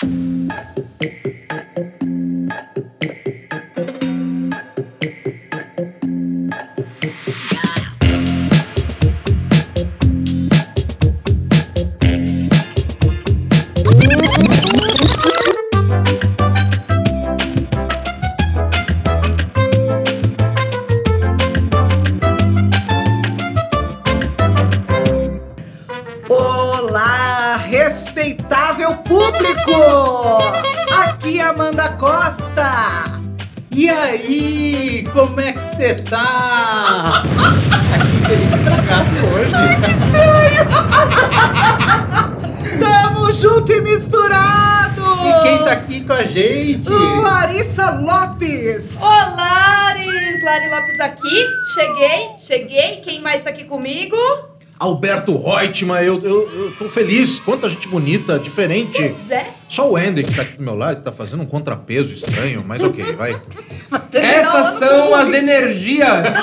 Olá, Alberto Reutemann, eu, eu, eu tô feliz. Quanta gente bonita, diferente. Pois é. Só o Andy que tá aqui do meu lado, que tá fazendo um contrapeso estranho, mas ok, vai. Essas são as energias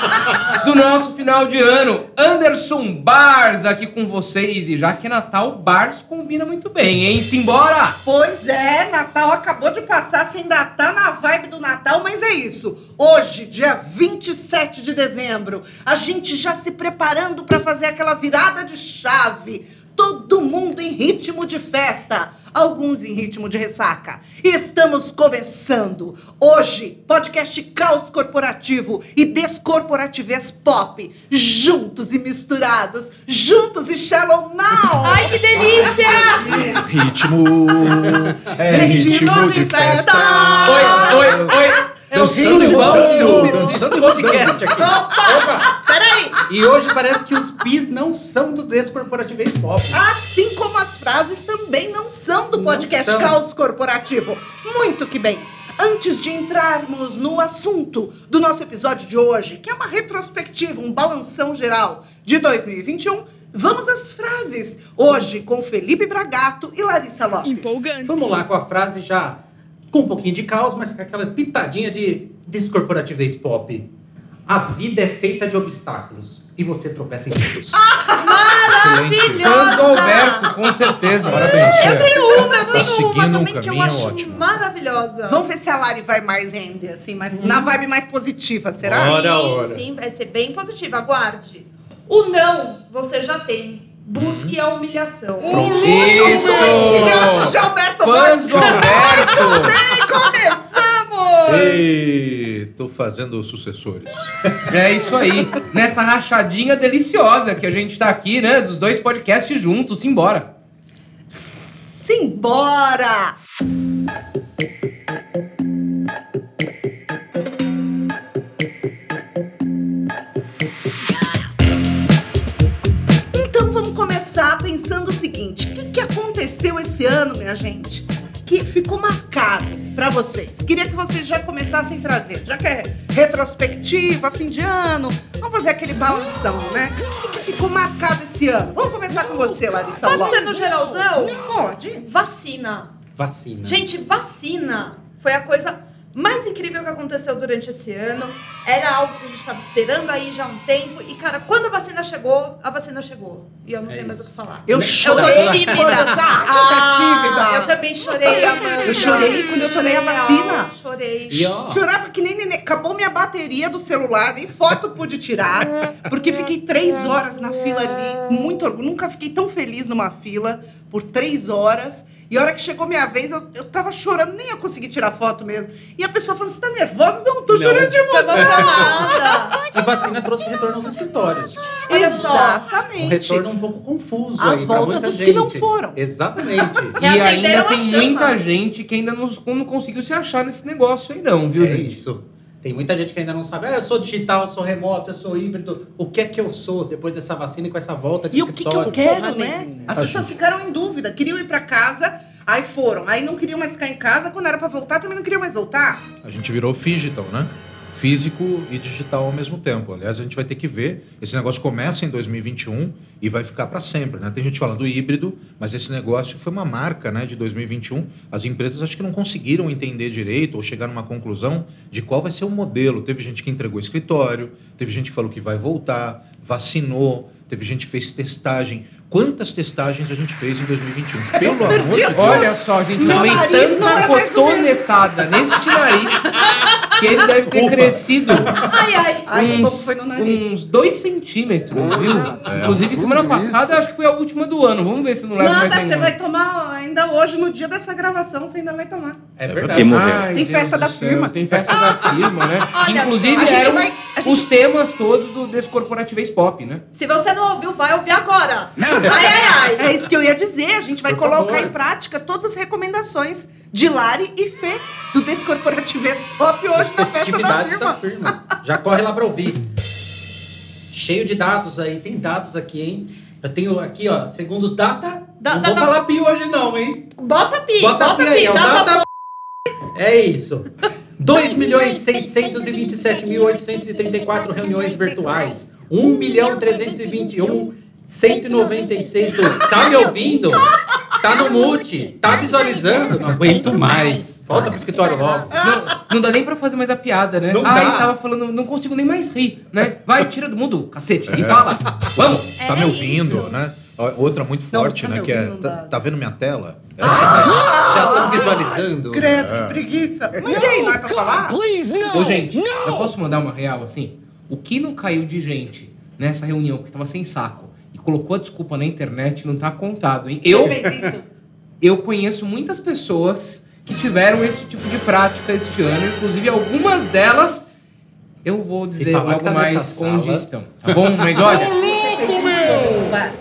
do nosso final de ano. Anderson Bars aqui com vocês. E já que é Natal, Bars combina muito bem, hein? Simbora! Pois é, Natal acabou de passar, você ainda tá na vibe do Natal, mas é isso. Hoje, dia 27 de dezembro, a gente já se preparando pra fazer aquela virada de chave. Todo mundo em ritmo de festa, alguns em ritmo de ressaca. Estamos começando hoje podcast Caos Corporativo e Descorporativez Pop, juntos e misturados, juntos e Shallow Now. Ai, que delícia! Ritmo. É ritmo de festa. Oi, oi, oi! É o Dançando e surubão rodando, do dançando e podcast aqui. Opa! Peraí! E hoje parece que os pis não são do Descorporativez Pop. Assim como as frases também não são do podcast são. Caos Corporativo. Muito que bem. Antes de entrarmos no assunto do nosso episódio de hoje, que é uma retrospectiva, um balanção geral de 2021, vamos às frases. Hoje com Felipe Bragato e Larissa Lopes. Vamos lá com a frase já com um pouquinho de caos, mas com aquela pitadinha de Descorporativez Pop. A vida é feita de obstáculos e você tropeça em todos. Fãs do Alberto, com certeza. Parabéns, Eu tenho uma, eu Tá tenho seguindo uma um também que eu acho ótimo. maravilhosa. Vamos ver se a Lari vai mais render, assim, mais, na vibe mais positiva, será? Ora, sim, ora. sim, vai ser bem positiva. Aguarde. O não você já tem. Busque a humilhação. Isso! filhotes de Alberto Fãs do Alberto! Bem, começamos! Ei, tô fazendo sucessores. É isso aí. Nessa rachadinha deliciosa que a gente tá aqui, né? Dos dois podcasts juntos. Simbora! Simbora! Esse ano, minha gente? Que ficou marcado pra vocês. Queria que vocês já começassem a trazer, já que é retrospectiva, fim de ano, vamos fazer aquele balanção, né? O que, que ficou marcado esse ano? Vamos começar com você, Larissa Pode Lopes. ser no geralzão? Pode. Vacina. Vacina. Gente, vacina foi a coisa mais incrível que aconteceu durante esse ano. Era algo que a gente estava esperando aí já há um tempo. E, cara, quando a vacina chegou, a vacina chegou. E eu não sei mais o que falar. Eu Eu chorei tô tímida. quando eu tô tímida. Ah, eu também chorei, Amanda. Eu chorei quando eu tomei a vacina. Chorei. Ó, Chorava que nem neném. Acabou minha bateria do celular, nem foto pude tirar. Porque fiquei três horas na fila ali, com muito orgulho. Nunca fiquei tão feliz numa fila por três horas. E a hora que chegou minha vez, eu, eu tava chorando, nem eu consegui tirar foto mesmo. E a pessoa falou: Você tá nervosa? Não, tô Não. chorando de Tô emoção. emocionada. e vacina trouxe retorno aos escritórios. Olha. Exatamente. Um retorno um pouco confuso A aí volta muita dos que gente. não foram. Exatamente. E ainda a tem chama. muita gente que ainda não, não conseguiu se achar nesse negócio aí, não, viu, é gente? isso. Tem muita gente que ainda não sabe. Ah, eu sou digital, eu sou remoto, eu sou híbrido. O que é que eu sou depois dessa vacina e com essa volta de E o que, que eu quero, Porra né? As pessoas ficaram em dúvida, queriam ir pra casa, aí foram. Aí não queriam mais ficar em casa, quando era pra voltar, também não queriam mais voltar. A gente virou digital, né? Físico e digital ao mesmo tempo. Aliás, a gente vai ter que ver. Esse negócio começa em 2021 e vai ficar para sempre, né? Tem gente falando híbrido, mas esse negócio foi uma marca, né, de 2021. As empresas acho que não conseguiram entender direito ou chegar numa conclusão de qual vai ser o modelo. Teve gente que entregou escritório, teve gente que falou que vai voltar, vacinou, teve gente que fez testagem. Quantas testagens a gente fez em 2021? Pelo amor de Deus. Olha só, gente, Meu é tanta cotonetada neste nariz que ele deve ter Ufa. crescido Ai, ai. Ai, que uns, pouco foi no nariz. uns dois centímetros, viu? Inclusive, semana passada, acho que foi a última do ano. Vamos ver se não leva mais Nada, você nenhuma. vai tomar ainda hoje, no dia dessa gravação, você ainda vai tomar. É E verdade. Ai, Tem Deus festa da céu, firma. Tem festa da firma, né? Olha Inclusive, só. A gente eram vai- gente- os temas todos do Descorporativez Pop, né? Se você não ouviu, vai ouvir agora. Ai, ai, ai. É isso que eu ia dizer. A gente vai Por colocar favor. em prática todas as recomendações de Lari e Fê do Descorporatives Pop hoje na festa da atividades firma. da firma. Já corre lá pra ouvir. Cheio de dados aí. Tem dados aqui, hein? Eu tenho aqui, ó, segundo os data. Da- não data- vou falar pi hoje, não, hein? Bota pi, Bota, bota, pi aí, pi. ó. Dá Data. É isso. 2 milhões 627 mil 834 reuniões virtuais. 1 milhão 321 196 do... Tá me ouvindo? Tá no mute? Tá visualizando? Não aguento mais. Volta pro escritório logo. Não, não dá nem pra fazer mais a piada, né? Não Ai, dá. tava falando, não consigo nem mais rir, né? Vai, tira do mundo, cacete, e fala. Vamos! Tá me ouvindo, né? Outra muito Não, forte, tá né? Que é. não Tá, tá vendo minha tela? Já estão visualizando. Credo, que preguiça. Mas e aí, não é pra falar? Ô, gente, eu posso mandar uma real assim? O que não caiu de gente nessa reunião que tava sem saco e colocou a desculpa na internet não tá contado, hein? Eu, Você fez isso? eu conheço muitas pessoas que tiveram esse tipo de prática este ano, inclusive algumas delas eu vou dizer logo tá mais onde sala- estão, tá bom? Mas olha, isso no bar?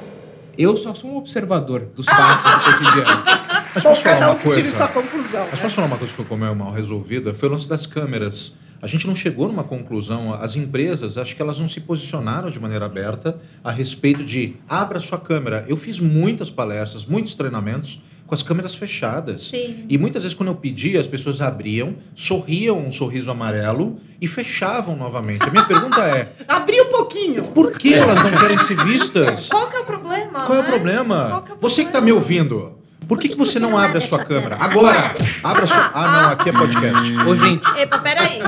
Eu só sou um observador dos fatos do cotidiano. Mas posso falar cada um uma que tire coisa? sua conclusão. Mas né? posso falar uma coisa que foi como é mal resolvida? Foi o lance das câmeras. A gente não chegou numa conclusão. As empresas, acho que elas não se posicionaram de maneira aberta a respeito de abra sua câmera. Eu fiz muitas palestras, muitos treinamentos com as câmeras fechadas. Sim. E muitas vezes, quando eu pedia, as pessoas abriam, sorriam um sorriso amarelo e fechavam novamente. A minha pergunta é: Abri um pouquinho. por que elas não querem ser vistas? Qual que é o problema? Qual é o né? problema? Qual que é o Você que tá me problema? ouvindo, por que, que você não abre a sua câmera? Agora! Abra a sua. Ah, não, aqui é podcast. Ô, gente, Epa, peraí.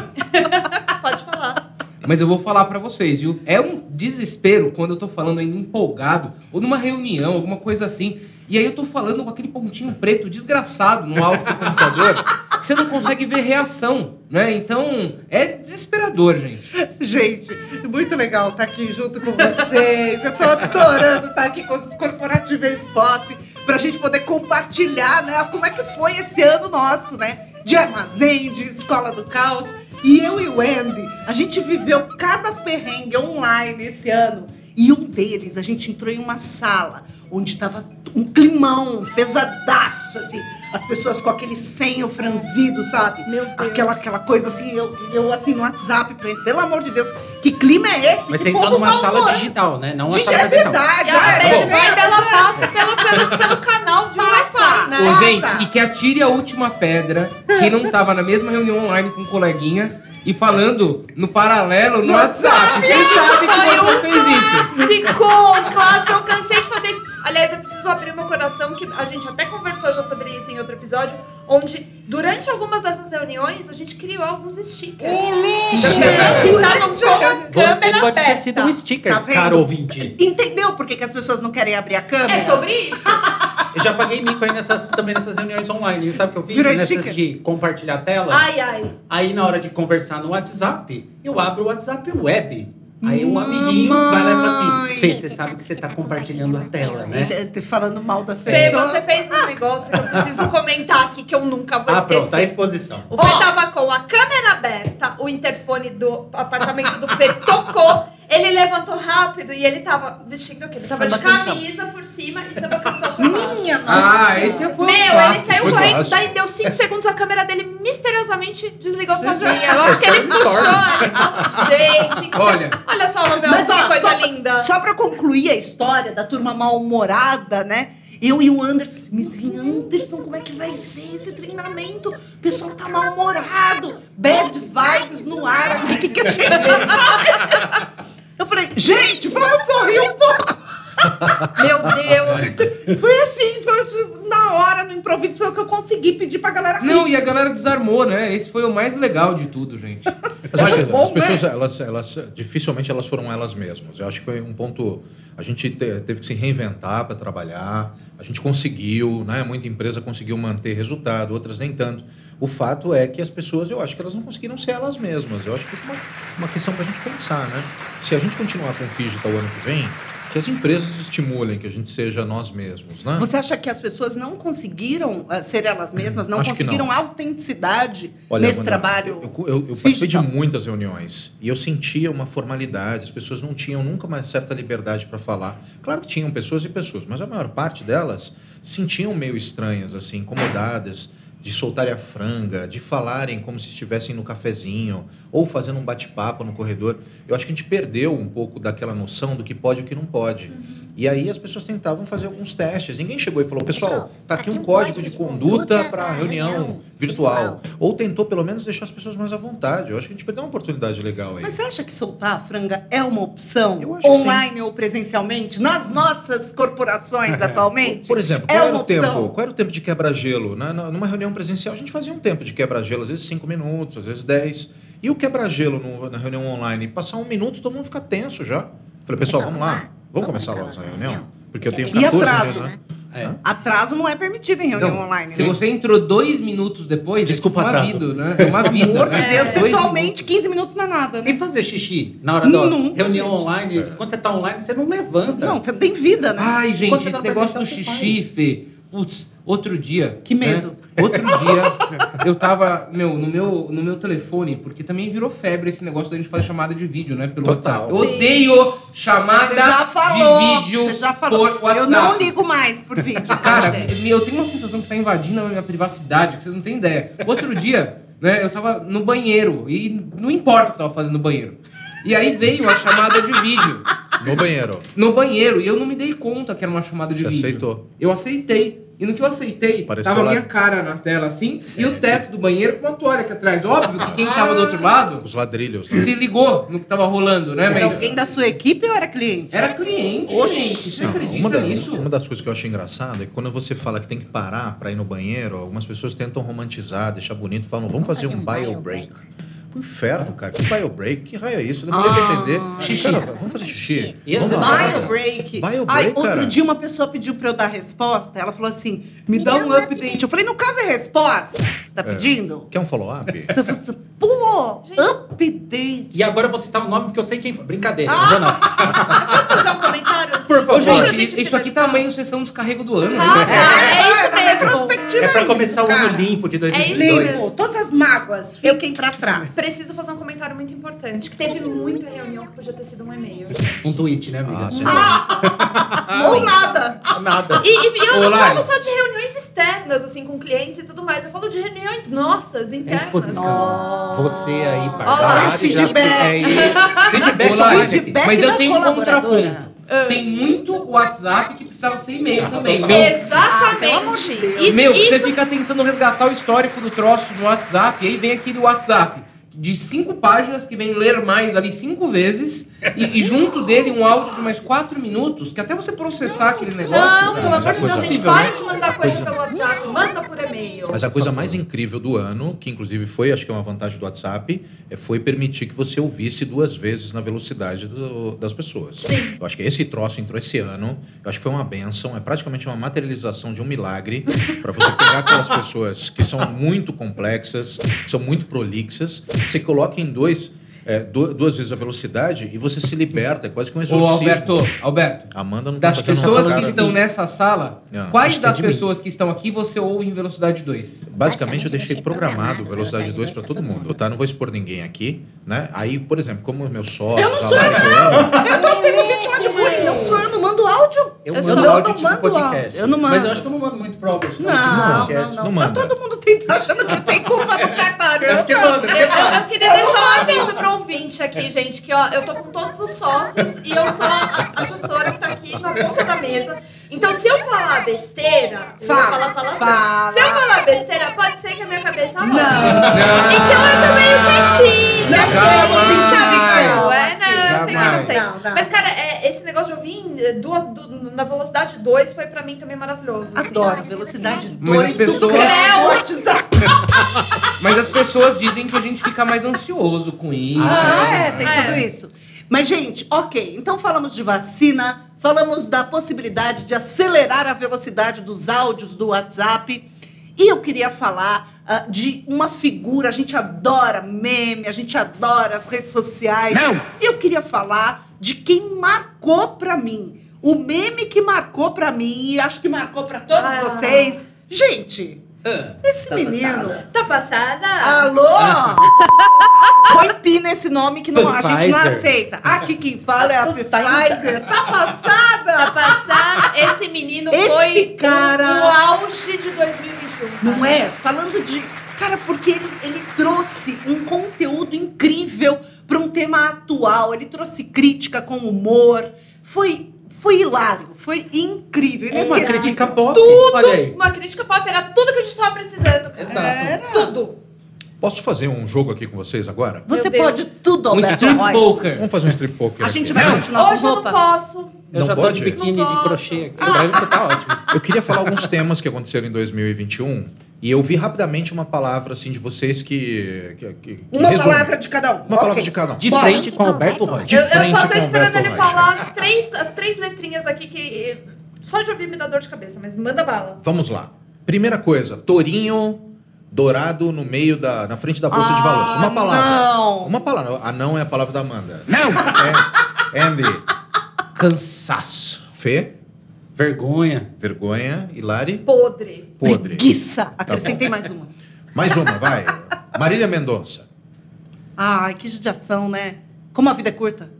Pode falar. Mas eu vou falar pra vocês, viu? É um desespero quando eu tô falando ainda empolgado, ou numa reunião, alguma coisa assim. E aí eu tô falando com aquele pontinho preto desgraçado no alto do computador, que você não consegue ver reação, né? Então, é desesperador, gente. Gente, muito legal estar aqui junto com vocês. Eu tô adorando estar aqui com os corporativos pop pra gente poder compartilhar, né? Como é que foi esse ano nosso, né? De armazém, de escola do caos. E eu e o Andy, a gente viveu cada perrengue online esse ano. E um deles, a gente entrou em uma sala onde tava um climão pesadaço, assim. As pessoas com aquele senho franzido, sabe? Meu Deus. Aquela, aquela coisa assim, eu, eu assim no WhatsApp, pelo amor de Deus, que clima é esse? Mas que você entrou numa sala digital, né? Não uma sala é presencial. verdade, a é, Beth bom. Vibe, ela passa pelo, pelo, pelo canal de Passa. Wi-Fi, né? Ô, gente, e que atire a última pedra, quem não tava na mesma reunião online com um coleguinha e falando no paralelo no WhatsApp. Você Gente, sabe que você fez isso. clássico, um clássico. Aliás, eu preciso abrir meu coração, que a gente até conversou já sobre isso em outro episódio, onde, durante algumas dessas reuniões, a gente criou alguns stickers. Das pessoas que estavam com a câmera Você pode ter aberta. sido um sticker, Tá vendo? caro ouvinte. Entendeu por que, que as pessoas não querem abrir a câmera? É sobre isso. Eu já paguei mico aí nessas, também nessas reuniões online. Sabe o que eu fiz? Virou nessas sticker. de compartilhar a tela. Ai, ai. Aí na hora de conversar no WhatsApp, eu abro o WhatsApp web. Aí um amiguinho vai lá e fala assim: Fê, você sabe que você tá compartilhando a tela, né? E te- Falando mal das Fê, pessoas. você fez um negócio que eu preciso comentar aqui, que eu nunca vou Ah, esquecer. pronto, a exposição. O Fê tava com a câmera aberta, o interfone do apartamento do Fê tocou, ele levantou rápido e ele tava vestindo o quê? Ele tava Samba de canção. camisa por cima e samba canção por baixo. Minha nossa Ah, senhora. esse foi um Meu, ele saiu foi correndo, clássico. daí deu 5 segundos, a câmera dele misteriosamente desligou sozinha. Eu acho que ele puxou, ele falou, gente... Olha. Olha só, Romeu, Mas, que coisa só, linda. Só pra concluir a história da turma mal-humorada, né? Eu e o Anderson, me dizem, Anderson, como é que vai ser esse treinamento? O pessoal tá mal-humorado, bad vibes no ar, o que, que a gente faz? Eu falei, gente, vamos sorrir um pouco. Meu Deus. Foi assim, foi na hora, no improviso, foi o que eu consegui pedir pra galera rir. Não, e a galera desarmou, né? Esse foi o mais legal de tudo, gente. Mas acho que bom, as pessoas, né? elas, elas, dificilmente elas foram elas mesmas. Eu acho que foi um ponto. A gente te- teve que se reinventar para trabalhar. A gente conseguiu, né? Muita empresa conseguiu manter resultado, outras nem tanto. O fato é que as pessoas, eu acho que elas não conseguiram ser elas mesmas. Eu acho que é uma, uma questão para a gente pensar, né? Se a gente continuar com o Digital o ano que vem, que as empresas estimulem que a gente seja nós mesmos, né? Você acha que as pessoas não conseguiram ah, ser elas mesmas, não Acho conseguiram não. autenticidade Olha, nesse Amanda, trabalho? Eu, eu, eu participei de muitas reuniões e eu sentia uma formalidade, as pessoas não tinham nunca uma certa liberdade para falar. Claro que tinham pessoas e pessoas, mas a maior parte delas se sentiam meio estranhas, assim, incomodadas de soltarem a franga, de falarem como se estivessem no cafezinho ou fazendo um bate-papo no corredor. Eu acho que a gente perdeu um pouco daquela noção do que pode e o que não pode. E aí as pessoas tentavam fazer alguns testes. Ninguém chegou e falou, pessoal, tá aqui um código de conduta para reunião virtual. Ou tentou pelo menos deixar as pessoas mais à vontade. Eu acho que a gente perdeu uma oportunidade legal aí. Mas você acha que soltar a franga é uma opção? Online ou presencialmente? Nas nossas corporações atualmente? Por exemplo, é qual era o tempo? Qual era o tempo de quebra-gelo? Numa reunião presencial, a gente fazia um tempo de quebra-gelo, às vezes cinco minutos, às vezes 10. E o quebra-gelo na reunião online? Passar um minuto, todo mundo fica tenso já. Falei, pessoal, vamos lá. Vamos começar logo essa reunião? Porque eu tenho E 14 atraso, meses, né? É. Atraso não é permitido em reunião Não, online. se né? você entrou dois minutos depois, Desculpa, é uma atraso. vida, né? É uma vida. Pelo amor de né? Deus, Dois pessoalmente, minutos. 15 minutos não é nada, né? E fazer xixi na hora da Nunca, reunião gente. online. Quando você tá online, você não levanta. Não, você não tem vida, né? Ai, gente, esse tá negócio do xixi, faz. Fê. Putz, outro dia. Que medo. né? Outro dia, eu tava, meu, no meu, no meu telefone, porque também virou febre esse negócio da gente fazer chamada de vídeo, né? Pelo Total. WhatsApp. Eu odeio chamada falou, de vídeo você já falou. por WhatsApp. Eu não ligo mais por vídeo. Cara, você. eu tenho uma sensação que tá invadindo a minha privacidade, que vocês não têm ideia. Outro dia, né, eu tava no banheiro, e não importa o que eu tava fazendo no banheiro. E aí veio a chamada de vídeo. No banheiro. No banheiro, e eu não me dei conta que era uma chamada de Você vídeo. aceitou? Eu aceitei. E no que eu aceitei, Apareceu tava a lá- minha cara na tela assim, e o teto do banheiro com uma toalha aqui atrás. Óbvio que quem tava do outro lado Os ladrilhos. né? se ligou no que tava rolando, né? Era Mas alguém da sua equipe ou era cliente? era cliente, gente. Você Não, acredita uma, da- nisso? uma das coisas que eu acho engraçado é que quando você fala que tem que parar para ir no banheiro, algumas pessoas tentam romantizar, deixar bonito, falam, vamos fazer um bio break. Pro inferno, cara. Que bio break? Que raio é isso? Eu demorei pra entender. Xixi. Cara, vamos fazer xixi. Vamos vezes- lá. Bio break. Bio break, Ai, outro cara. dia uma pessoa pediu pra eu dar resposta. Ela falou assim: me dá um update. Eu falei, no caso é resposta. Você tá pedindo? Quer um follow-up? Você falou assim, pô, update. E agora eu vou citar o nome porque eu sei quem foi. Brincadeira, Ah! não vou não. Posso fazer um comentário? Por favor. Ô, pra gente, isso aqui tá meio sessão descarrego do ano. Ah, né? tá, é isso A mesmo. retrospectiva É pra isso, começar o ano limpo de É isso 2022. mesmo. Limpo. Todas as mágoas fiquem pra trás. Preciso fazer um comentário muito importante, que teve muita reunião que podia ter sido um e-mail. Um tweet, né, amiga? Ah, sim. Ou nada. Nada. E, e eu Ô, não falo só de reuniões externas, assim, com clientes e tudo mais. Eu falo de reuniões nossas, É internas. exposição. Você aí, Olha, Barbara, já feedback. é. Feedback aqui. feedback. Mas eu tenho um contraponto. Tem muito WhatsApp que precisava ser e-mail também. Meu, Ah, pelo amor de Exatamente. Deus. Isso, Meu, isso você fica tentando resgatar o histórico do troço no WhatsApp, e aí vem aquele WhatsApp de cinco páginas que vem ler mais ali cinco vezes, e, e junto dele um áudio de mais quatro minutos, que até você processar aquele negócio. Não, pelo amor de Deus, gente, impossível, para né? de mandar coisa pelo WhatsApp, manda por e-mail. Mas a coisa mais incrível do ano, que inclusive foi, acho que é uma vantagem do WhatsApp, é, foi permitir que você ouvisse duas vezes na velocidade do- das pessoas. Sim. Eu acho que esse troço entrou esse ano, eu acho que foi uma benção, é praticamente uma materialização de um milagre para você pegar aquelas pessoas que são muito complexas, que são muito prolixas, você coloca em dois, é, du- duas vezes a velocidade e você se liberta, é quase que um Ô, exorcismo. Alberto, Alberto, Amanda não tá das uma pessoas que estão nessa sala, Ah, quais que é das mim. pessoas que estão aqui você ouve em velocidade 2? Basicamente, eu deixei programado velocidade 2 para todo mundo, tá? Não vou expor ninguém aqui, né? Aí, por exemplo, como meus sócios... Eu não sou eu amo, Eu tô sendo vítima de bullying. Não sou eu, não mando áudio. Eu, Eu mando áudio eu tipo mando podcast. áudio, eu não Mas mando. eu acho que eu não mando muito pro Albert. Não, não, podcast. não. Não Tá manda. todo mundo tenta achando que tem culpa do cartão. É manda, Eu, eu- faz. eu queria deixar um aviso pro ouvinte aqui, gente, que ó, eu tô com todos os sócios e eu sou a, a gestora que tá aqui na ponta da mesa. Então, se eu falar besteira, eu vou Fala, falar palavrão. fala. Se eu falar besteira, pode ser que a minha cabeça. Não. Então eu tô meio quietinha. Não temos insabição. É, não, eu sei que não Jamais. tem. Não, não. Mas, cara, é, esse negócio de ouvir em, eh, duas, du- na velocidade 2 foi pra mim também maravilhoso. assim. Adoro. Velocidade Mas as 2 do pessoas-. Mas as pessoas dizem que a gente fica mais ansioso com isso. Ah, né? é, tem É. tudo isso. Mas, gente, ok. Então falamos de vacina, falamos da possibilidade de acelerar a velocidade dos áudios do WhatsApp. E eu queria falar ah, de uma figura, a gente adora meme, a gente adora as redes sociais. Não. E eu queria falar de quem marcou pra mim. O meme que marcou pra mim, e acho que marcou pra todos Ah. vocês. Gente, esse menino. Tá passada? Alô? Põe pi nesse nome que não, a gente não aceita. Aqui quem fala é a Pfizer. Tá passada? Tá passada? Esse menino Esse foi cara- o, auge de 2021. Não é? Falando de. Cara, porque ele, ele trouxe um conteúdo incrível para um tema atual. Ele trouxe crítica com humor. Foi, foi hilário. Foi incrível. Uma crítica pop. Tudo. Olha aí. Uma crítica pop era tudo que a gente tava precisando. cara. Exato. Era. Tudo. Posso fazer um jogo aqui com vocês agora? Você Deus. pode tudo, Um Alberto strip Rocha. poker. Vamos fazer um strip poker A aqui. gente vai continuar Hoje com eu não roupa? posso. Eu Não já tô pode? de biquíni de crochê aqui. Tá ótimo. Eu queria falar alguns temas que aconteceram em 2021 e eu vi rapidamente uma palavra assim de vocês que, que, que- Uma resume. palavra de cada um. Uma palavra Ok. de cada um. De Bora. frente com Alberto Rocha. De eu, eu só com tô esperando ele Rocha. falar as três, as três letrinhas aqui que. Só de ouvir me dá dor de cabeça, mas manda bala. Vamos lá. Primeira coisa, tourinho dourado no meio da na frente da bolsa de Ah, valores. Uma palavra. não. Uma palavra. Ah, não é a palavra da Amanda. Não. É Andy, Cansaço. Fê, Vergonha. vergonha, Hilari, Podre. Podre. Preguiça. Acrescentei mais uma. Mais uma, vai. Marília Mendonça. Ai, que judiação, né? Como a vida é curta.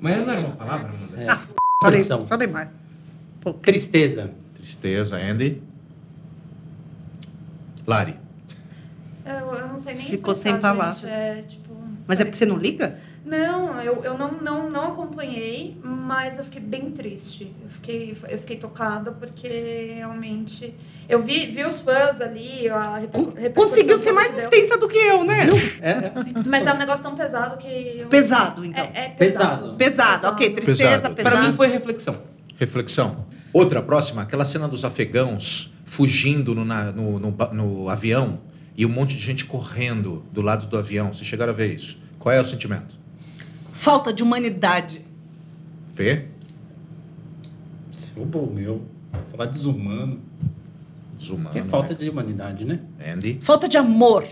Mas não era uma palavra, Amanda? É. Ah, falei, Pressão. falei mais. Pô, Tristeza. Tristeza, Andy. Lari. Eu, eu não sei nem Ficou sem palavras. gente. É, tipo, Mas é porque você não liga? Não, eu, eu não, não, não acompanhei, mas eu fiquei bem triste. Eu fiquei, eu fiquei tocada porque realmente. Eu vi, vi os fãs ali, a Conseguiu ser mais deu. extensa do que eu, né? É, é assim. Mas é um negócio tão pesado que. eu- Pesado, então. É, é Pesado. pesado. Pesado, ok. Tristeza, Pesado. pesado. Pra mim foi reflexão. Reflexão. Outra, próxima, aquela cena dos afegãos fugindo no, na- no, no no avião e um monte de gente correndo do lado do avião. Vocês chegaram a ver isso? Qual é o sentimento? Falta de humanidade. Fê? Seu bom meu. Falar desumano. Desumano. Que é falta né? de humanidade, né? Andy? Falta de amor.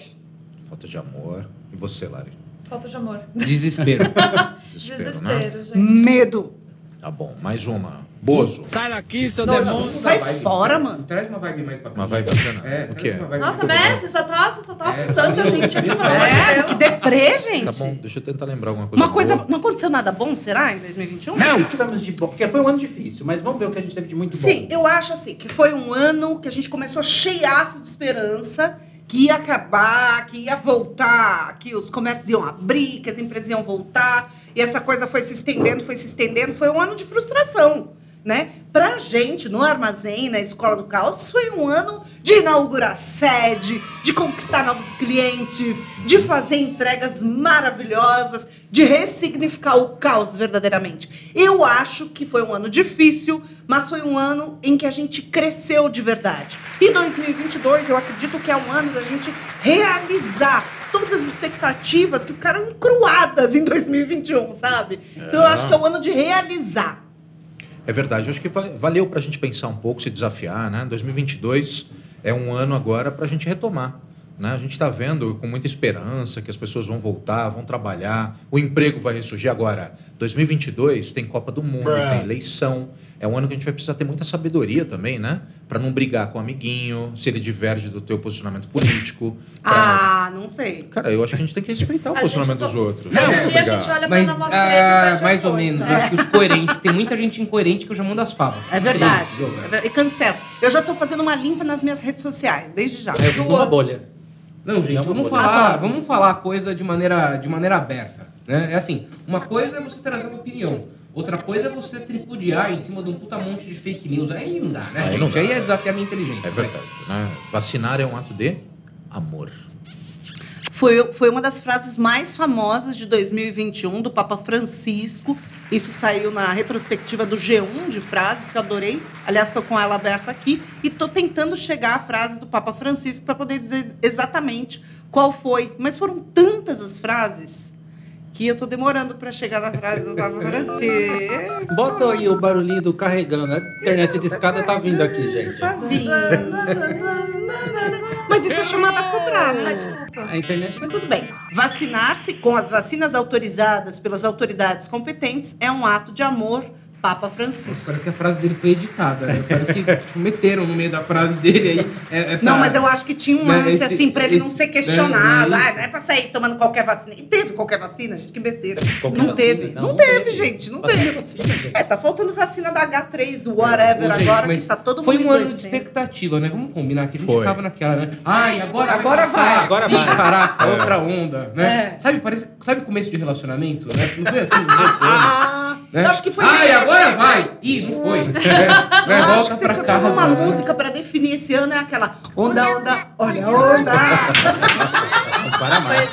Falta de amor. E você, Lari? Falta de amor. Desespero. Desespero, né? Desespero, gente. Medo. Tá bom. Mais uma. Bozo. Sai daqui, seu demônio. Sai fora, mano. Traz uma vibe mais bacana. Uma vibe bacana? É, O quê? Nossa, Messi, só tá, você só tá É, afundando a tá gente aqui, pelo amor de É, Deus. que deprê, gente. Tá bom, deixa eu tentar lembrar alguma coisa. Uma coisa. boa. Não aconteceu nada bom, será, em 2021? O que tivemos de bom? Porque foi um ano difícil, mas vamos ver o que a gente teve de muito Sim, bom. eu acho assim, que foi um ano que a gente começou cheiaço de esperança, que ia acabar, que ia voltar, que os comércios iam abrir, que as empresas iam voltar, e essa coisa foi se estendendo, foi se estendendo, foi um ano de frustração, né? Pra gente, no armazém, na Escola do Caos, foi um ano de inaugurar sede, de conquistar novos clientes, de fazer entregas maravilhosas, de ressignificar o caos verdadeiramente. Eu acho que foi um ano difícil, mas foi um ano em que a gente cresceu de verdade. E 2022, eu acredito que é um ano da gente realizar todas as expectativas que ficaram encruadas em 2021, sabe? Então eu acho que é um ano de realizar. É verdade, acho que va- valeu para a gente pensar um pouco, se desafiar, né? 2022 é um ano agora para a gente retomar. Né? A gente está vendo com muita esperança que as pessoas vão voltar, vão trabalhar, o emprego vai ressurgir. Agora, 2022 tem Copa do Mundo, tem eleição. É um ano que a gente vai precisar ter muita sabedoria também, né? Para não brigar com o amiguinho, se ele diverge do teu posicionamento político. pra- Ah, não sei. Cara, eu acho que a gente tem que respeitar o A posicionamento gente dos outros. Todo Não, dia a gente olha Mas, pra nossa ah, mais ou menos. Eu acho que os coerentes. Tem muita gente incoerente que eu já mando as favas. É verdade. É E cancela. Eu já tô fazendo uma limpa nas minhas redes sociais, desde já. Eu vivo Duas. uma bolha. Não, gente, Não, vamos falar, vamos falar a coisa de maneira, de maneira aberta. Né? É assim, uma coisa é você trazer uma opinião. Outra coisa é você tripudiar em cima de um puta monte de fake news. Aí não dá, né, Aí gente? dá. Aí é desafiar a minha inteligência. É vai. verdade, né? Vacinar é um ato de amor. Foi, foi uma das frases mais famosas de 2021 do Papa Francisco. Isso saiu na retrospectiva do G1 de frases, que eu adorei. Aliás, estou com ela aberta aqui. E estou tentando chegar à frase do Papa Francisco para poder dizer exatamente qual foi. Mas foram tantas as frases que eu tô demorando para chegar na frase do Papa Francisco. Bota aí o barulhinho do carregando. A internet de escada tá vindo aqui, gente. Tá vindo. Mas isso é chamada a cobrar, Ah, né? desculpa. A internet Mas tudo bem. Vacinar-se com as vacinas autorizadas pelas autoridades competentes é um ato de amor, Papa Francisco. Parece que a frase dele foi editada, né? Parece que tipo, meteram no meio da frase dele aí. é- Essa... Não, mas eu acho que tinha um Né, lance, esse- assim, pra ele não esse- ser né, questionado. não é ah, não é pra sair tomando qualquer vacina. E teve qualquer vacina, gente, que besteira. Qualquer não vacina? teve. Não, Não, não teve, teve. gente. Não Vacina é teve. vacina, gente. É, tá faltando vacina da H3, whatever, Ô, gente, agora que tá todo mundo Foi um ano de expectativa, né? Vamos combinar que a gente Foi. tava naquela, né? Ai, agora, Agora vai. vai. Agora Ih, vai. Caraca, outra onda, né? É. Sabe, parece, sabe começo de relacionamento, né? Não foi assim, não foi como, né? Eu acho que foi Ai, agora vai. Ih, não foi. É, né? Eu acho que tiver casa. uma né? música pra definir esse ano é aquela onda, onda, olha a onda. Não para mais.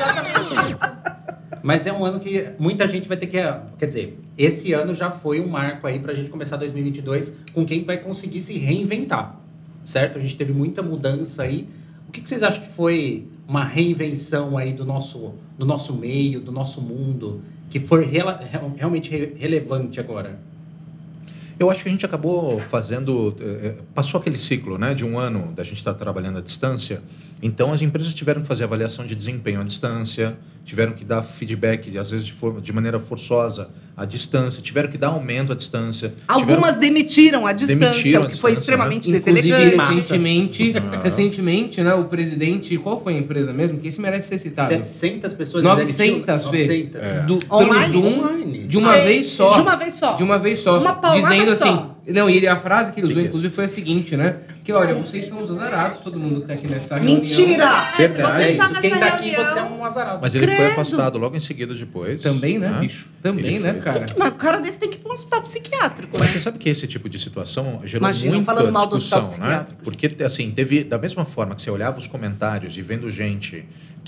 Mas é um ano que muita gente vai ter que. Quer dizer, esse ano já foi um marco aí pra gente começar 2022 com quem vai conseguir se reinventar. Certo? A gente teve muita mudança aí. O que, que vocês acham que foi uma reinvenção aí do nosso, do nosso meio, do nosso mundo, que foi rela- real- realmente re- relevante agora? Eu acho que a gente acabou fazendo. eh, eh, Passou aquele ciclo né, de um ano da gente estar trabalhando à distância. Então, as empresas tiveram que fazer avaliação de desempenho à distância, tiveram que dar feedback, às vezes de, forma, de maneira forçosa, à distância, tiveram que dar aumento à distância. Algumas demitiram a distância, Demitiram o que foi distância, né? extremamente Inclusive, deselegante. Massa. recentemente, recentemente, né, o presidente, qual foi a empresa mesmo? Que esse merece ser citado. 700 pessoas 900, Fê. 900. Do, pelo Online? Zoom, Online. de uma Gente, vez só. de uma vez só. De uma vez só. Uma dizendo só. assim. Não, e ele, a frase que ele usou, inclusive, foi a seguinte, né? Que olha, vocês são os azarados, todo mundo que tá aqui nessa reunião. Mentira! É, se Verdade. você está nessa Quem tá aqui, reunião... você é um azarado. Mas ele foi Credo. afastado logo em seguida depois. Também, né, bicho? Também, Ele né, foi. cara? Mas o cara desse tem que ir pra um hospital psiquiátrico, né? Mas você sabe que esse tipo de situação gerou Imagina, muita falando mal do discussão, hospital né? psiquiátrico. Porque, assim, teve... Da mesma forma que você olhava os comentários e vendo gente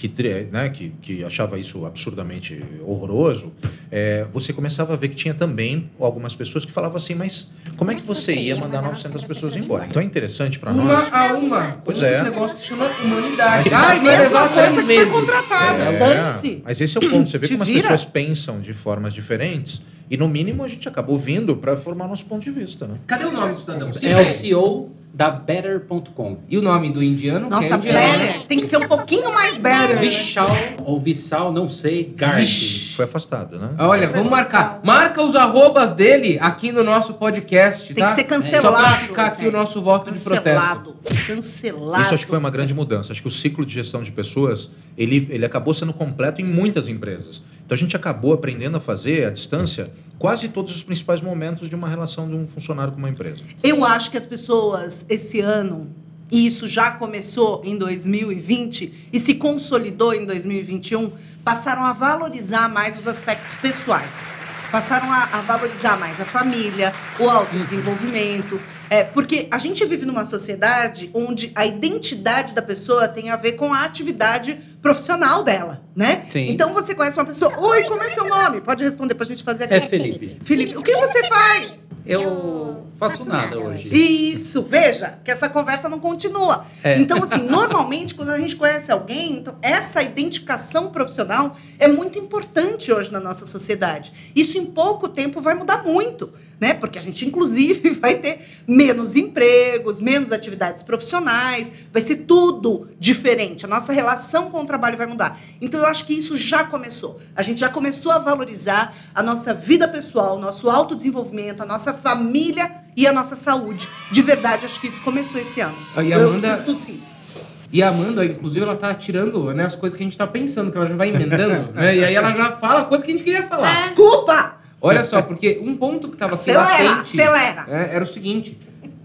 que, né, que, que achava isso absurdamente horroroso, é, você começava a ver que tinha também algumas pessoas que falavam assim, mas como é que você ia mandar 900 pessoas embora? Então é interessante para Uma nós... a uma. Pois um é. negócio que chama humanidade. Mas isso Ai, é vai levar coisa três que foi meses. contratado. É, Dane-se. mas esse é o ponto. Você vê como as pessoas pensam de formas diferentes e, no mínimo, a gente acabou vindo para formar nosso ponto de vista, né? Cadê o nome do cidadão? É o CEO da Better.com. E o nome do indiano? que Nossa, é indiano. better. Tem que ser um pouquinho mais better. Vishal ou Vissal, não sei, Gardi. Foi afastado, né? Olha, Foi vamos marcar. afastado. Marca os arrobas dele aqui no nosso podcast, Tem tá? que ser cancelado. Só pra ficar aqui o nosso voto de protesto. Cancelado. Cancelado. Isso acho que foi uma grande mudança. Acho que o ciclo de gestão de pessoas, ele, ele acabou sendo completo em muitas empresas. Então a gente acabou aprendendo a fazer à distância quase todos os principais momentos de uma relação de um funcionário com uma empresa. Eu acho que as pessoas, esse ano, e isso já começou em 2020 e se consolidou em 2021, passaram a valorizar mais os aspectos pessoais. Passaram a, a valorizar mais a família, o autodesenvolvimento. É, porque a gente vive numa sociedade onde a identidade da pessoa tem a ver com a atividade profissional dela, né? Sim. Então você conhece uma pessoa, oi, como é seu nome? Pode responder pra gente fazer aqui. É Felipe. Felipe, o que você faz? Eu faço nada hoje. Isso, veja, que essa conversa não continua. É. Então, assim, normalmente, quando a gente conhece alguém, então, essa identificação profissional é muito importante hoje na nossa sociedade. Isso em pouco tempo vai mudar muito, né? Porque a gente, inclusive, vai ter menos empregos, menos atividades profissionais, vai ser tudo diferente. A nossa relação com o trabalho vai mudar. Então, eu acho que isso já começou. A gente já começou a valorizar a nossa vida pessoal, o nosso autodesenvolvimento, a nossa família e a nossa saúde. De verdade, acho que isso começou esse ano. E a eu Amanda- preciso tossir. E a Amanda, inclusive, ela tá tirando né, as coisas que a gente tá pensando, que ela já vai emendando, né? E aí ela já fala coisa que a gente queria falar. É. Desculpa! Olha só, porque um ponto que tava aqui Acelera, latente acelera. é, era o seguinte.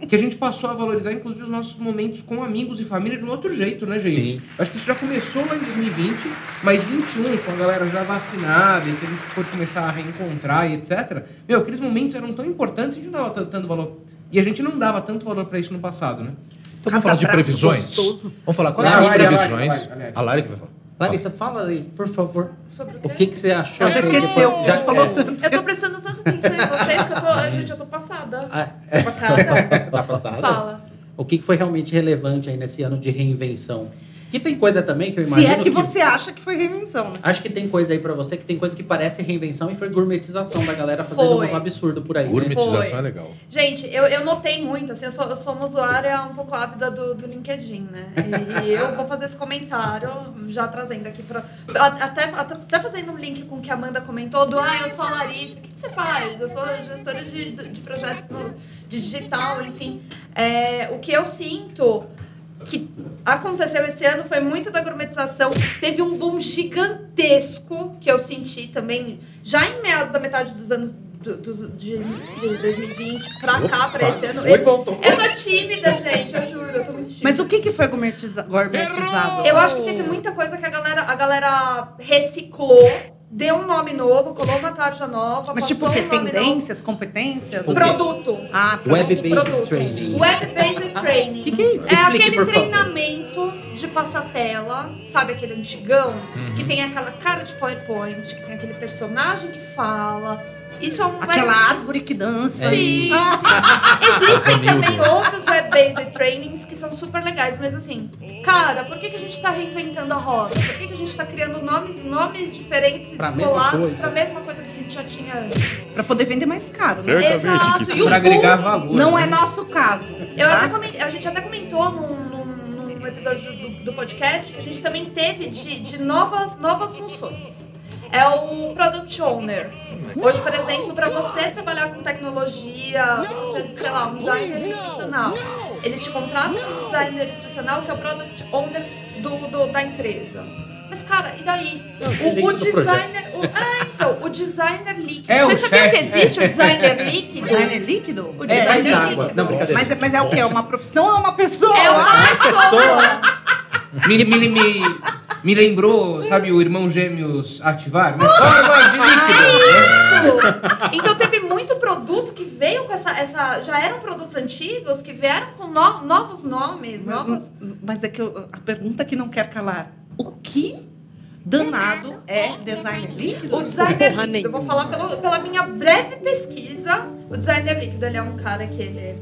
Que a gente passou a valorizar, inclusive, os nossos momentos com amigos e família de um outro jeito, né, gente? Sim. Acho que isso já começou lá em 2020, mas 21, com a galera já vacinada e que a gente pôde começar a reencontrar e etc. Meu, aqueles momentos eram tão importantes, a gente não dava tanto, tanto valor. E a gente não dava tanto valor pra isso no passado, né? Então vamos falar de previsões? gostoso. Vamos falar quais são as previsões? A Lari que vai falar. Larissa, fala aí, por favor. Sobre o que, que você achou? Eu já que- esqueceu, Já já falou é, tanto. Eu tô prestando tanta atenção em vocês que eu tô. Gente, eu tô passada. Ah, Tô passada. Tá passada? Fala. O que foi realmente relevante aí nesse ano de reinvenção? Que, Que tem coisa também que eu Se imagino é que você acha que foi reinvenção, né? Acho que tem coisa aí pra você que tem coisa que parece reinvenção e foi gourmetização da galera fazendo Foi. uns absurdos por aí. né? Gourmetização Foi. é legal. Gente, eu, eu notei muito, assim, eu sou, eu sou uma usuária um pouco ávida do, do LinkedIn, né? E eu vou fazer esse comentário, já trazendo aqui pra. Até, até, fazendo um link com o que a Amanda comentou, do ah, eu sou a Larissa, o que, que você faz? Eu sou gestora de, de projetos no, de digital, enfim. É, o que eu sinto que aconteceu esse ano foi muito da gourmetização. Teve um boom gigantesco que eu senti também, já em meados da metade dos anos do, do- de, de 2020 pra cá, pra esse ano. foi e voltou. Eu tô tímida, gente, eu juro, eu tô muito tímida. Mas o que, que foi gourmetiza- gourmetizado? Eu acho que teve muita coisa que a galera, a galera reciclou, deu um nome novo, colou uma tarja nova, Mas passou tipo o quê? um Tendências, competências? novo. Produto. Ah, tá. Web-based Produto. training. Web-based training. Que que é isso? É Explique, aquele por favor. treinamento de passatela, sabe aquele antigão? Que Uhum. tem aquela cara de PowerPoint, que tem aquele personagem que fala. Isso é um Aquela árvore que dança. Sim, Ah, sim. Existem Renildo. também outros web-based trainings que são super legais, mas assim, cara, por que, que a gente tá reinventando a roda? Por que, que a gente tá criando nomes, nomes diferentes e Pra descolados coisa. pra mesma coisa que a gente já tinha antes? Pra poder vender mais caro, né? Certamente Exato. E o Pra agregar valor. Não né? é nosso caso. Eu tá? até a gente até comentou num, num- num episódio do, do podcast que a gente também teve de, de novas, novas funções. É o Product Owner. Hoje, por exemplo, para você trabalhar com tecnologia, você ser, sei lá, um designer instrucional. Eles te contratam como designer instrucional, que é o Product Owner do, do- da empresa. Mas, cara, e daí? O, o designer. O, ah, então, o designer líquido. É Você sabia que chefe. existe o designer líquido? Designer líquido? O É, designer mas, água. líquido. Não, brincadeira. mas, mas é o quê? É uma profissão ou é uma pessoa? É uma pessoa! Me, me, me, me lembrou, sabe, o irmão gêmeos ativar? Né? Forma de líquido. né? Isso! Então teve muito produto que veio com essa, essa. Já eram produtos antigos que vieram com no- novos nomes, novas. Mas é que eu- a pergunta que não quer calar. O que danado é designer líquido? O designer Porra líquido, eu vou falar pelo- pela minha breve pesquisa. O designer líquido, ele é um cara que ele é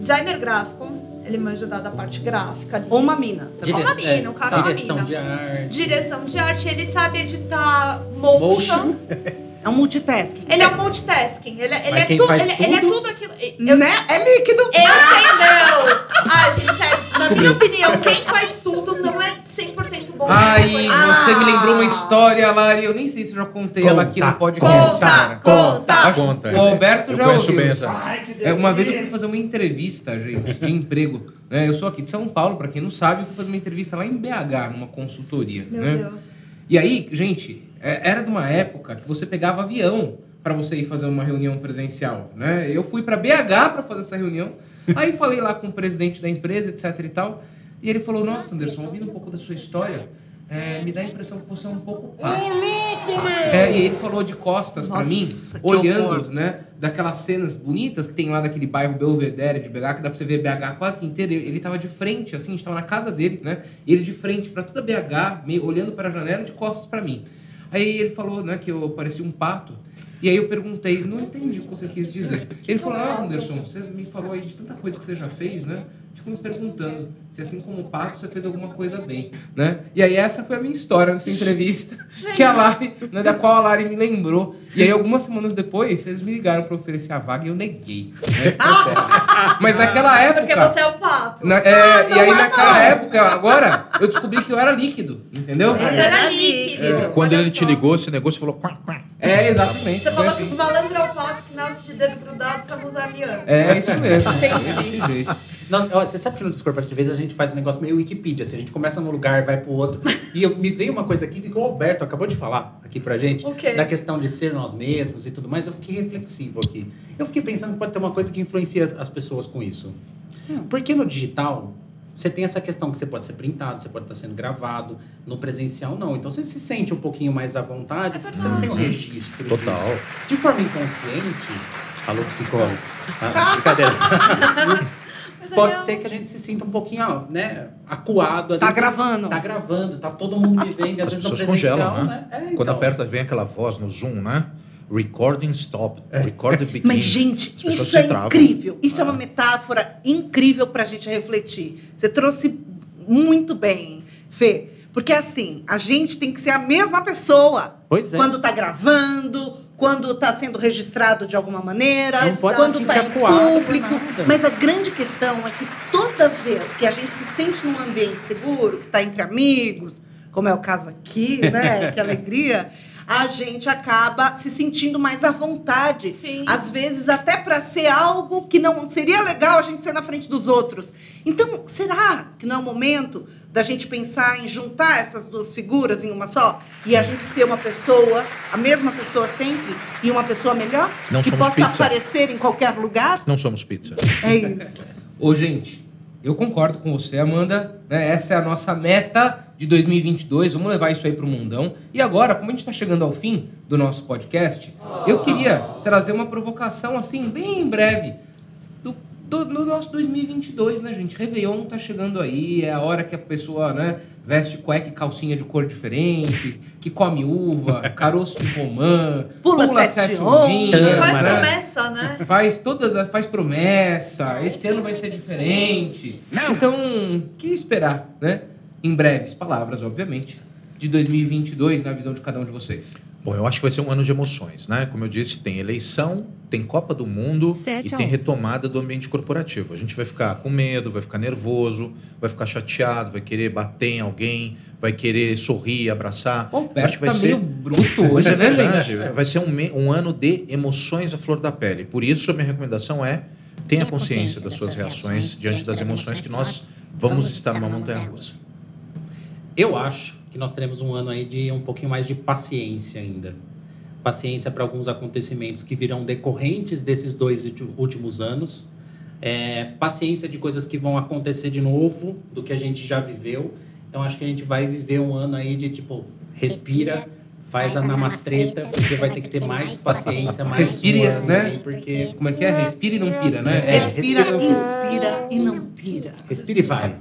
designer gráfico, ele manja da, da parte gráfica ali. Ou uma mina. Dire- bom? uma mina, um cara é uma Direção mina. de arte. Direção de arte, ele sabe editar motion. Motion. É um multitasking. Ele é um multitasking. Ele, é- ele Mas é, tu- ele, ele é tudo? tudo aquilo. Eu, Né? É líquido. Entendeu? Ah, gente, sério, na minha opinião, quem faz tudo não é 100% bom. Ai, Ah, você me lembrou uma história, Lari. Eu nem sei se eu já contei ela aqui no Conta, podcast. Conta, cara. conta. Acho que Conta. O Alberto eu já conheço ouviu. bem essa. É, uma vez eu fui fazer uma entrevista, gente, de emprego. né? Eu sou aqui de São Paulo, pra quem não sabe, eu fui fazer uma entrevista lá em BH, numa consultoria. Meu né? Deus. E aí, gente, é- era de uma época que você pegava avião pra você ir fazer uma reunião presencial, né? Eu fui pra BH pra fazer essa reunião. Aí falei lá com o presidente da empresa, etc e tal. E ele falou: Nossa, Anderson, ouvindo um pouco da sua história, é, me dá a impressão que você é um pouco pá. É, e ele falou de costas pra Nossa, mim, olhando, horror. né, daquelas cenas bonitas que tem lá daquele bairro Belvedere de BH, que dá pra você ver BH quase que inteiro. Ele, tava de frente, assim, a gente tava na casa dele, né? E ele de frente pra toda BH, meio olhando para a janela de costas pra mim. Aí ele falou, né, que eu parecia um pato. E aí eu perguntei, não entendi o que você quis dizer. Ele falou, ah, Anderson, você me falou aí de tanta coisa que você já fez, né? Fico me perguntando se assim como o pato você fez alguma coisa bem, né? E aí essa foi a minha história nessa entrevista, que a Lari, né, da qual a Lari me lembrou. E aí algumas semanas depois, eles me ligaram pra oferecer a vaga e eu neguei. Né? Mas naquela época... Porque você é o pato. Na- é, e aí naquela época, agora, eu descobri que eu era líquido, entendeu? É. Você era Era líquido. líquido. Quando Olha ele te ligou, esse negócio falou. Quá, quá. É, exatamente. Você falou assim. que o malandro é o pato que nasce de dedo grudado pra usar aliança. É isso mesmo. Entendi. Desse jeito. Não, ó, você sabe que no Descorporativo a gente faz um negócio meio Wikipedia, assim, a gente começa num lugar, vai pro outro. E eu, me veio uma coisa aqui que o Alberto acabou de falar aqui pra gente, O quê? da questão de ser nós mesmos e tudo mais, eu fiquei reflexivo aqui. Eu fiquei pensando que pode ter uma coisa que influencia as, as pessoas com isso. Porque no digital, você tem essa questão que você pode ser printado, você pode estar sendo gravado, no presencial não. Então você se sente um pouquinho mais à vontade, É porque você não tem o verdade. registro Total. disso. De forma inconsciente, alô psicólogo, ah, brincadeira. Mas é Pode real. ser que a gente se sinta um pouquinho, ó, né, acuado. Tá gravando. Tá gravando, tá todo mundo me vendo. Às As vezes no pessoas presencial, congelam, né? É, Quando então. aperta, vem aquela voz no Zoom, né? Recording stop. Recording begin. Mas, gente, isso é incrível. Isso é uma metáfora incrível pra gente refletir. Você trouxe muito bem. Fê. Porque assim, a gente tem que ser a mesma pessoa. Pois é. Quando tá gravando, quando tá sendo registrado de alguma maneira, Não pode quando tá sentir em público. Mas a grande questão é que toda vez que a gente se sente num ambiente seguro, que tá entre amigos, como é o caso aqui, né? que alegria. A gente acaba se sentindo mais à vontade. Sim. Às vezes, até para ser algo que não seria legal a gente ser na frente dos outros. Então, será que não é o momento da gente pensar em juntar essas duas figuras em uma só? E a gente ser uma pessoa, a mesma pessoa sempre, e uma pessoa melhor? Não que somos possa pizza. aparecer em qualquer lugar? Não somos pizza. É isso. Ô, gente, eu concordo com você, Amanda. né? Essa é a nossa meta de 2022. Vamos levar isso aí pro mundão. E agora, como a gente tá chegando ao fim do nosso podcast, eu queria trazer uma provocação, assim, bem breve. Do, do, no nosso 2022, né, gente? Réveillon tá chegando aí. É a hora que a pessoa, né, veste cueca e calcinha de cor diferente, que come uva, caroço de romã, Pula sete ondinhas, ondas. Faz né? promessa, né? Faz todas as. faz promessa. Esse ano vai ser diferente. Então, o que esperar, né? Em breves palavras, obviamente, de 2022 na visão de cada um de vocês. Bom, eu acho que vai ser um ano de emoções, né? Como eu disse, tem eleição, tem Copa do Mundo Sete e tem retomada do ambiente corporativo. A gente vai ficar com medo, vai ficar nervoso, vai ficar chateado, vai querer bater em alguém, vai querer sorrir, abraçar. O Eu Alberto acho que vai tá ser... meio bruto hoje, é né, verdade, gente? vai ser um, me- um ano de emoções à flor da pele. Por isso, a minha recomendação é tenha consciência das suas reações diante das emoções que nós vamos estar numa montanha russa. Eu acho que nós teremos um ano aí de um pouquinho mais de paciência ainda. Paciência para alguns acontecimentos que virão decorrentes desses dois últimos anos. É, paciência de coisas que vão acontecer de novo do que a gente já viveu. Então acho que a gente vai viver um ano aí de tipo, respira, faz a namastreta, porque vai ter que ter mais paciência, mais Respire, um ano né? aí, porque Como é que é? Respira e não pira, né? É, Respira, respira. inspira e não pira. respira e vai.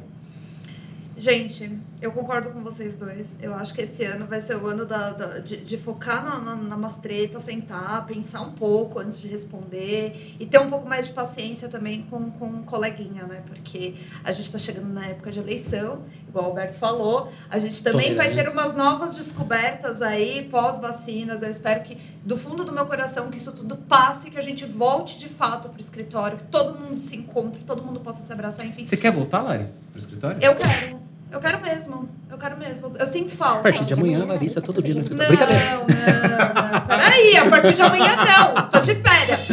Gente, eu concordo com vocês dois. Eu acho que esse ano vai ser o ano da, da- de, de focar na, na, na mastreta, sentar, pensar um pouco antes de responder e ter um pouco mais de paciência também com, com o coleguinha, né? Porque a gente está chegando na época de eleição, igual o Alberto falou. A gente também vai ter umas novas descobertas aí, pós-vacinas. Eu espero que, do fundo do meu coração, que isso tudo passe, que a gente volte de fato para o escritório, que todo mundo se encontre, todo mundo possa se abraçar, enfim. Você quer voltar, Lari, pro escritório? Eu quero. Eu quero mesmo. Eu quero mesmo. Eu sinto falta. A partir de amanhã, Larissa, todo dia no Não, escritório. Brincadeira. não, não. Peraí, a partir de amanhã não. Tô de férias.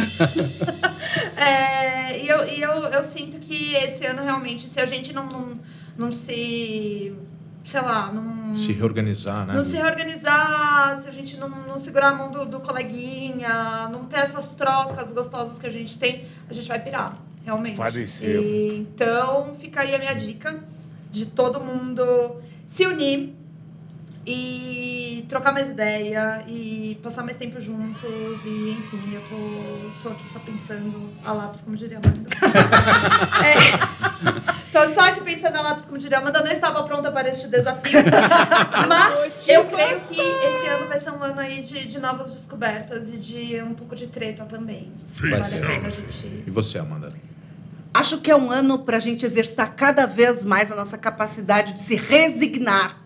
É, e eu, e eu, eu sinto que esse ano realmente, se a gente não, não, não se. Sei lá, não. Se reorganizar, né? Não se reorganizar, se a gente não, não segurar a mão do, do coleguinha, não ter essas trocas gostosas que a gente tem, a gente vai pirar, realmente. Faleceu. E, então, fica aí a minha dica de todo mundo se unir e trocar mais ideia e passar mais tempo juntos e enfim, eu tô, tô aqui só pensando a lápis, como diria a Amanda. é, tô só aqui pensando a lápis, como diria a Amanda, não estava pronta para este desafio, mas eu creio que esse ano vai ser um ano aí de, de novas descobertas e de um pouco de treta também. Vale a pena a gente... E você, Amanda? Acho que é um ano para a gente exercitar cada vez mais a nossa capacidade de se resignar.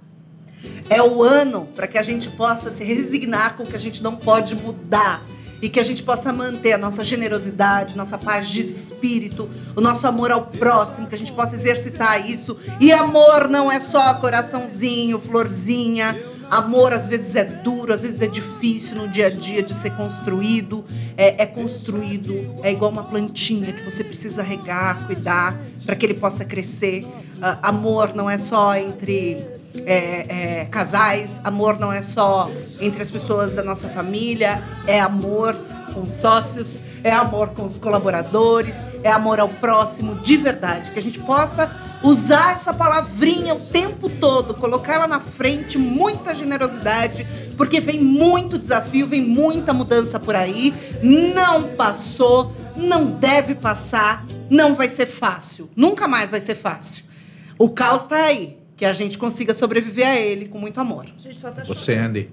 É o ano para que a gente possa se resignar com o que a gente não pode mudar e que a gente possa manter a nossa generosidade, nossa paz de espírito, o nosso amor ao próximo, que a gente possa exercitar isso. E amor não é só coraçãozinho, florzinha. Amor às vezes é duro, às vezes é difícil no dia a dia de ser construído. É, é construído, é igual uma plantinha que você precisa regar, cuidar, para que ele possa crescer. Ah, amor não é só entre é, é, casais, amor não é só entre as pessoas da nossa família, é amor com os sócios, é amor com os colaboradores, é amor ao próximo de verdade. Que a gente possa usar essa palavrinha o tempo todo, colocar ela na frente, muita generosidade, porque vem muito desafio, vem muita mudança por aí. Não passou, não deve passar, não vai ser fácil. Nunca mais vai ser fácil. O caos tá aí. Que a gente consiga sobreviver a ele com muito amor. Gente, só tá Você, Andy.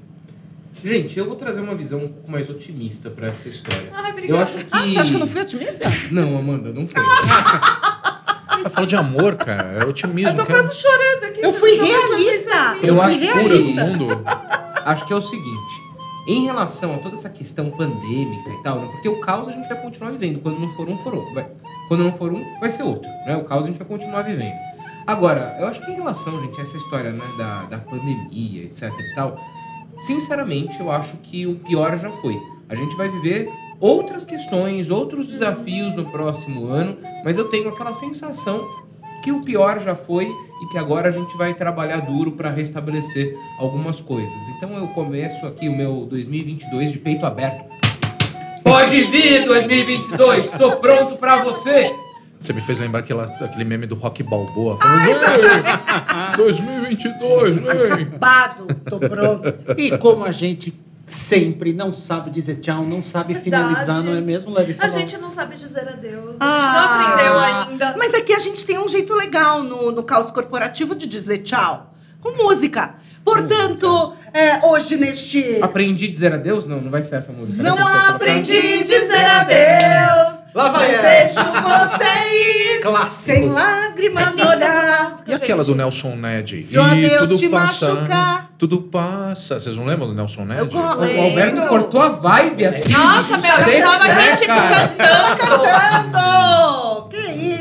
Gente, eu vou trazer uma visão um pouco mais otimista pra essa história. Ai, eu obrigada. acho que. Ah, você acha que eu não fui otimista? Não, Amanda, não foi. Tá falando de amor, cara. É otimismo. Eu tô cara. quase chorando que Eu fui realista. Eu fui acho Pura do realista. mundo. Acho que é o seguinte. Em relação a toda essa questão pandêmica e tal, né? Porque o caos a gente vai continuar vivendo. Quando não for um, for outro. Vai. Quando não for um, vai ser outro. Né? O caos a gente vai continuar vivendo. Agora, eu acho que em relação, gente, a essa história né, da, da pandemia, etc e tal, sinceramente, eu acho que o pior já foi. A gente vai viver outras questões, outros desafios no próximo ano, mas eu tenho aquela sensação que o pior já foi e que agora a gente vai trabalhar duro para restabelecer algumas coisas. Então eu começo aqui o meu 2022 de peito aberto. Pode vir 2022, tô pronto para você. Você me fez lembrar aquela, aquele meme do Rock Balboa. Falando, "Ei, 2022, vem. Acabado, tô pronto. E como a gente sempre não sabe dizer tchau, não sabe Verdade. finalizar, não é mesmo, Larissa? A Não. gente não sabe dizer adeus. A gente Ah, não aprendeu ainda. Mas aqui a gente tem um jeito legal no, no caos corporativo de dizer tchau. Com música. Portanto, é, hoje neste. Aprendi a dizer adeus? Não, não vai ser essa música. Não aprendi a dizer adeus. Lá vai ela. deixo você ir. Clássicos. Sem lágrimas no olhar. E aquela do Nelson Ned? Se adeus tudo passa. machucar. Tudo passa. Vocês não lembram do Nelson Ned? O Alberto cortou a vibe assim. Nossa, meu, eu tava aqui, tipo, cantando. Cantando!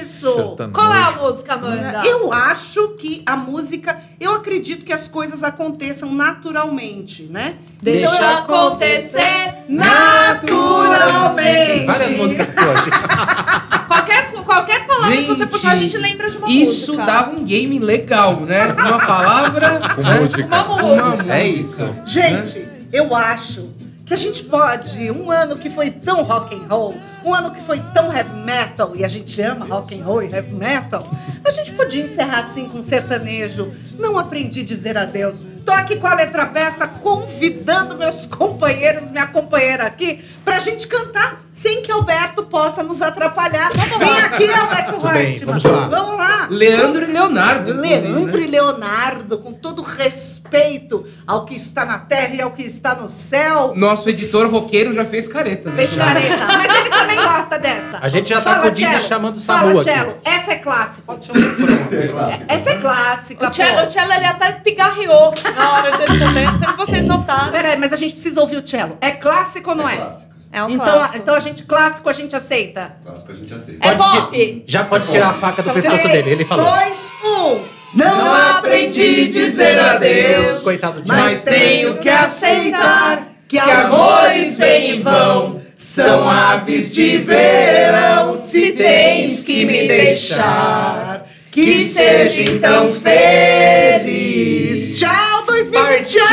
Isso? Sertanojo. Qual é a música, Amanda? Eu acho que a música, eu acredito que as coisas aconteçam naturalmente, né? Deixa Então, acontecer naturalmente. Várias músicas hoje. Qualquer, qualquer palavra que você puxar, a gente lembra de uma Isso música. dava um game legal, né? Uma palavra. Com né? música. Uma música. Uma música. É isso. Gente, eu acho que a gente pode, um ano que foi tão rock and roll, um ano que foi tão heavy metal, e a gente ama rock and roll e heavy metal, a gente podia encerrar assim com sertanejo. Não aprendi a dizer adeus. Tô aqui com a letra aberta, convidando meus companheiros, minha companheira aqui, pra gente cantar sem que Alberto possa nos atrapalhar. Vem aqui, Alberto Reutemann. vamos lá. Vamos lá. Leandro e Leonardo. Leandro né? e Leonardo, com todo respeito ao que está na terra e ao que está no céu. Nosso editor roqueiro já fez caretas. né? Fez careta, mas ele também gosta dessa. A gente já tá com o Dini chamando o Samu Fala, aqui. Cello, essa é clássica. Pode ser um refrão. Essa é clássica, O Cello, o Cello ele até pigarreou na hora de responder. Não sei se vocês notaram. Peraí, mas a gente precisa ouvir o cello. É clássico ou não é? Clássico. É um então, clássico. então a gente, clássico a gente aceita. Clássico a gente aceita. É Pode ti- pop. Já pode tirar a faca do Então, pescoço dele, ele falou. dois, um. Não, Não aprendi a dizer adeus. Coitado de Mas tenho que aceitar que amores vêm e vão, são aves de verão, se tens que me deixar, que seja então feliz. Tchau, 2021!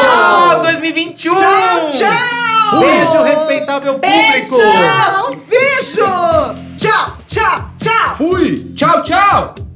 Tchau, 2021! Tchau, tchau! Beijo, respeitável Beijo. público! Beijo! Tchau, tchau, tchau! Fui! Tchau, tchau!